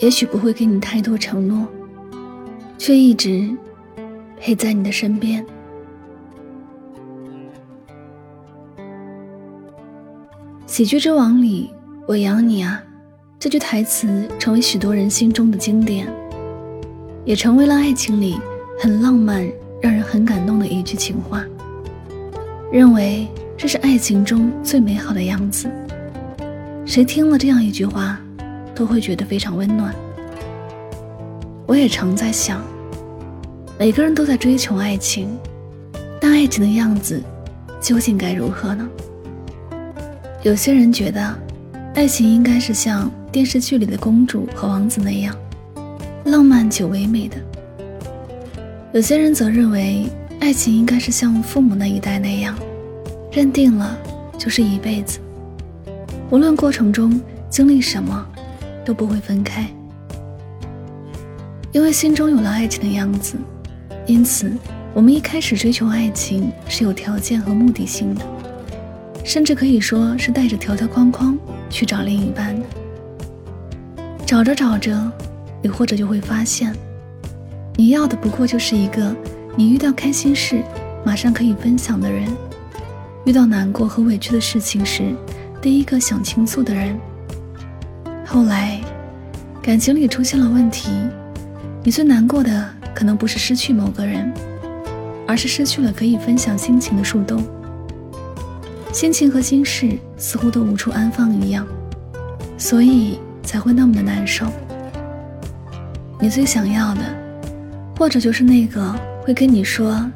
也许不会给你太多承诺，却一直陪在你的身边。喜剧之王里，“我养你啊”这句台词成为许多人心中的经典，也成为了爱情里很浪漫、让人很感动的一句情话。认为这是爱情中最美好的样子。谁听了这样一句话，都会觉得非常温暖。我也常在想，每个人都在追求爱情，但爱情的样子究竟该如何呢？有些人觉得，爱情应该是像电视剧里的公主和王子那样，浪漫且唯美的；有些人则认为，爱情应该是像父母那一代那样，认定了就是一辈子。无论过程中经历什么，都不会分开。因为心中有了爱情的样子，因此我们一开始追求爱情是有条件和目的性的，甚至可以说是带着条条框框去找另一半。找着找着，你或者就会发现，你要的不过就是一个你遇到开心事马上可以分享的人，遇到难过和委屈的事情时。第一个想倾诉的人。后来，感情里出现了问题，你最难过的可能不是失去某个人，而是失去了可以分享心情的树洞。心情和心事似乎都无处安放一样，所以才会那么的难受。你最想要的，或者就是那个会跟你说，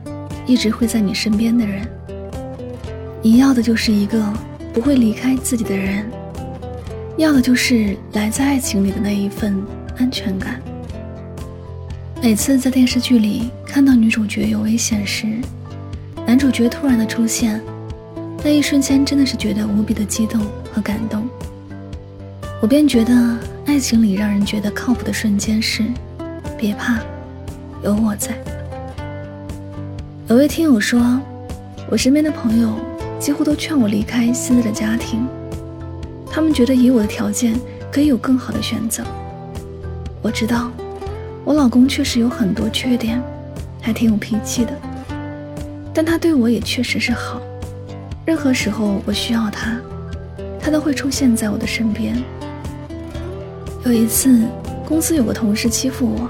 一直会在你身边的人。你要的就是一个。不会离开自己的人，要的就是来自爱情里的那一份安全感。每次在电视剧里看到女主角有危险时，男主角突然的出现，那一瞬间真的是觉得无比的激动和感动。我便觉得，爱情里让人觉得靠谱的瞬间是：别怕，有我在。有位听友说，我身边的朋友。几乎都劝我离开现在的家庭，他们觉得以我的条件可以有更好的选择。我知道，我老公确实有很多缺点，还挺有脾气的，但他对我也确实是好。任何时候我需要他，他都会出现在我的身边。有一次，公司有个同事欺负我，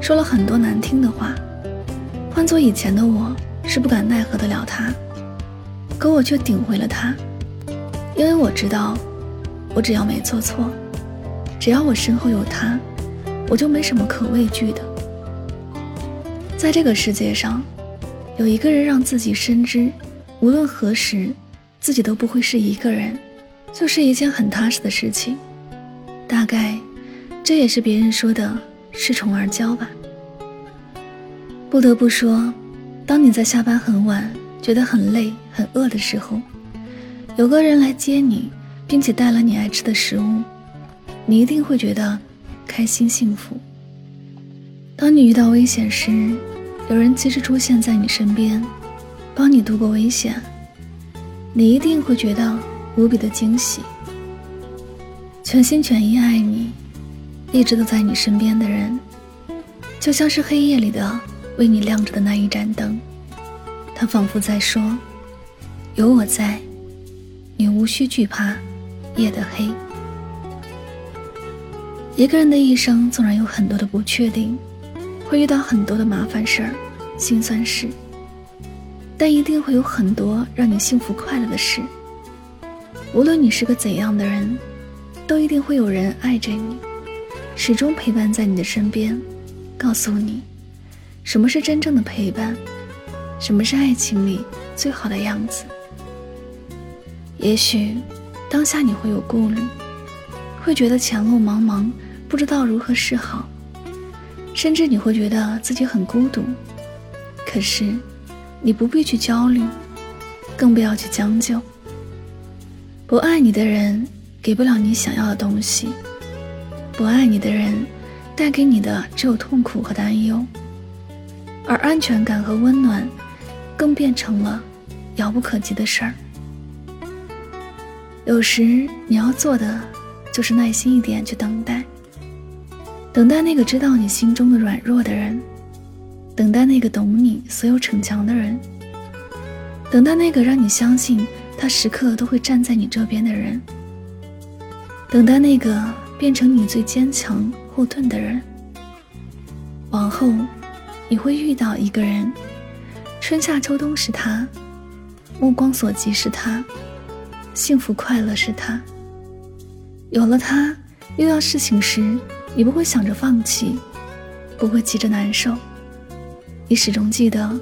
说了很多难听的话，换做以前的我是不敢奈何得了他。可我却顶回了他，因为我知道，我只要没做错，只要我身后有他，我就没什么可畏惧的。在这个世界上，有一个人让自己深知，无论何时，自己都不会是一个人，就是一件很踏实的事情。大概，这也是别人说的恃宠而骄吧。不得不说，当你在下班很晚。觉得很累、很饿的时候，有个人来接你，并且带了你爱吃的食物，你一定会觉得开心幸福。当你遇到危险时，有人及时出现在你身边，帮你度过危险，你一定会觉得无比的惊喜。全心全意爱你，一直都在你身边的人，就像是黑夜里的为你亮着的那一盏灯。他仿佛在说：“有我在，你无需惧怕夜的黑。”一个人的一生纵然有很多的不确定，会遇到很多的麻烦事儿、心酸事，但一定会有很多让你幸福快乐的事。无论你是个怎样的人，都一定会有人爱着你，始终陪伴在你的身边，告诉你，什么是真正的陪伴，什么是爱情里最好的样子。也许当下你会有顾虑，会觉得前路茫茫，不知道如何是好，甚至你会觉得自己很孤独。可是，你不必去焦虑，更不要去将就。不爱你的人给不了你想要的东西，不爱你的人带给你的只有痛苦和担忧，而安全感和温暖更变成了遥不可及的事儿。有时你要做的就是耐心一点去等待，等待那个知道你心中的软弱的人，等待那个懂你所有逞强的人，等待那个让你相信。他时刻都会站在你这边的人，等待那个变成你最坚强后盾的人。往后，你会遇到一个人，春夏秋冬是他，目光所及是他，幸福快乐是他。有了他，遇到事情时，你不会想着放弃，不会急着难受，你始终记得，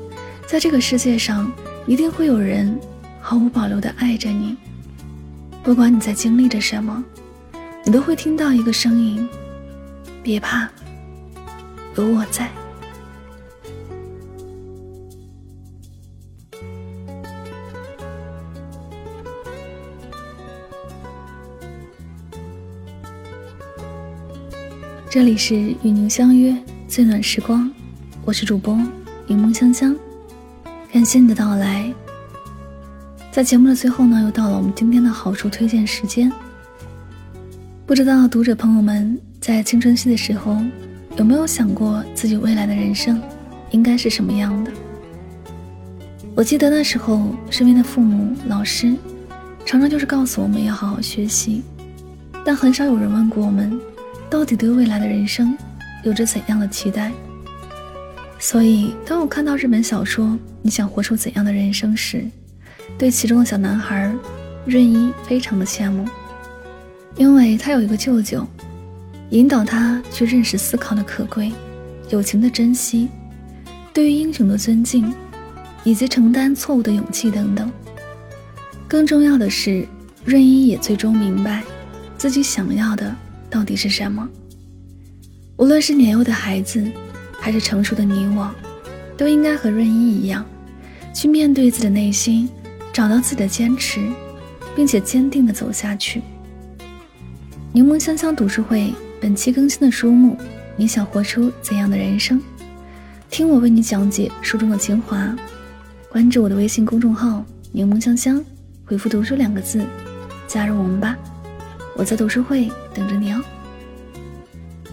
在这个世界上，一定会有人。毫无保留的爱着你，不管你在经历着什么，你都会听到一个声音：别怕，有我在。这里是与您相约最暖时光，我是主播柠檬香香，感谢你的到来。在节目的最后呢，又到了我们今天的好书推荐时间。不知道读者朋友们在青春期的时候，有没有想过自己未来的人生应该是什么样的？我记得那时候，身边的父母、老师，常常就是告诉我们要好好学习，但很少有人问过我们，到底对未来的人生有着怎样的期待。所以，当我看到日本小说《你想活出怎样的人生》时，对其中的小男孩润一非常的羡慕，因为他有一个舅舅，引导他去认识思考的可贵，友情的珍惜，对于英雄的尊敬，以及承担错误的勇气等等。更重要的是，润一也最终明白自己想要的到底是什么。无论是年幼的孩子，还是成熟的你我，都应该和润一一样，去面对自己的内心。找到自己的坚持，并且坚定的走下去。柠檬香香读书会本期更新的书目，你想活出怎样的人生？听我为你讲解书中的精华。关注我的微信公众号“柠檬香香”，回复“读书”两个字，加入我们吧。我在读书会等着你哦。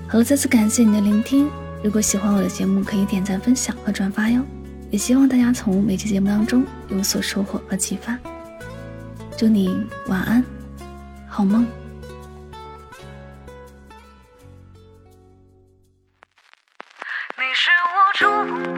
好了再次感谢你的聆听如果喜欢我的节目可以点赞分享和转发哟。也希望大家从每期节目当中有所收获和启发。祝你晚安好梦。你是我触碰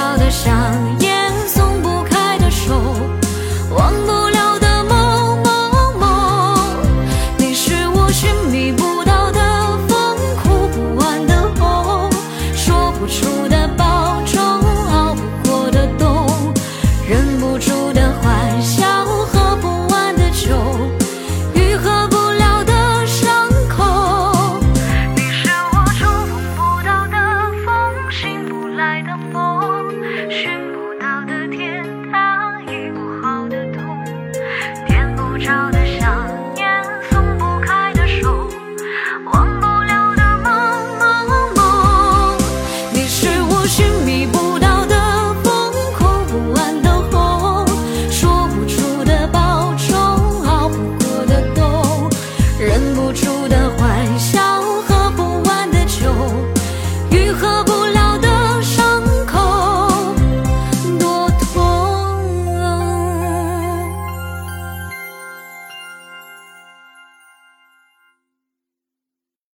受的伤也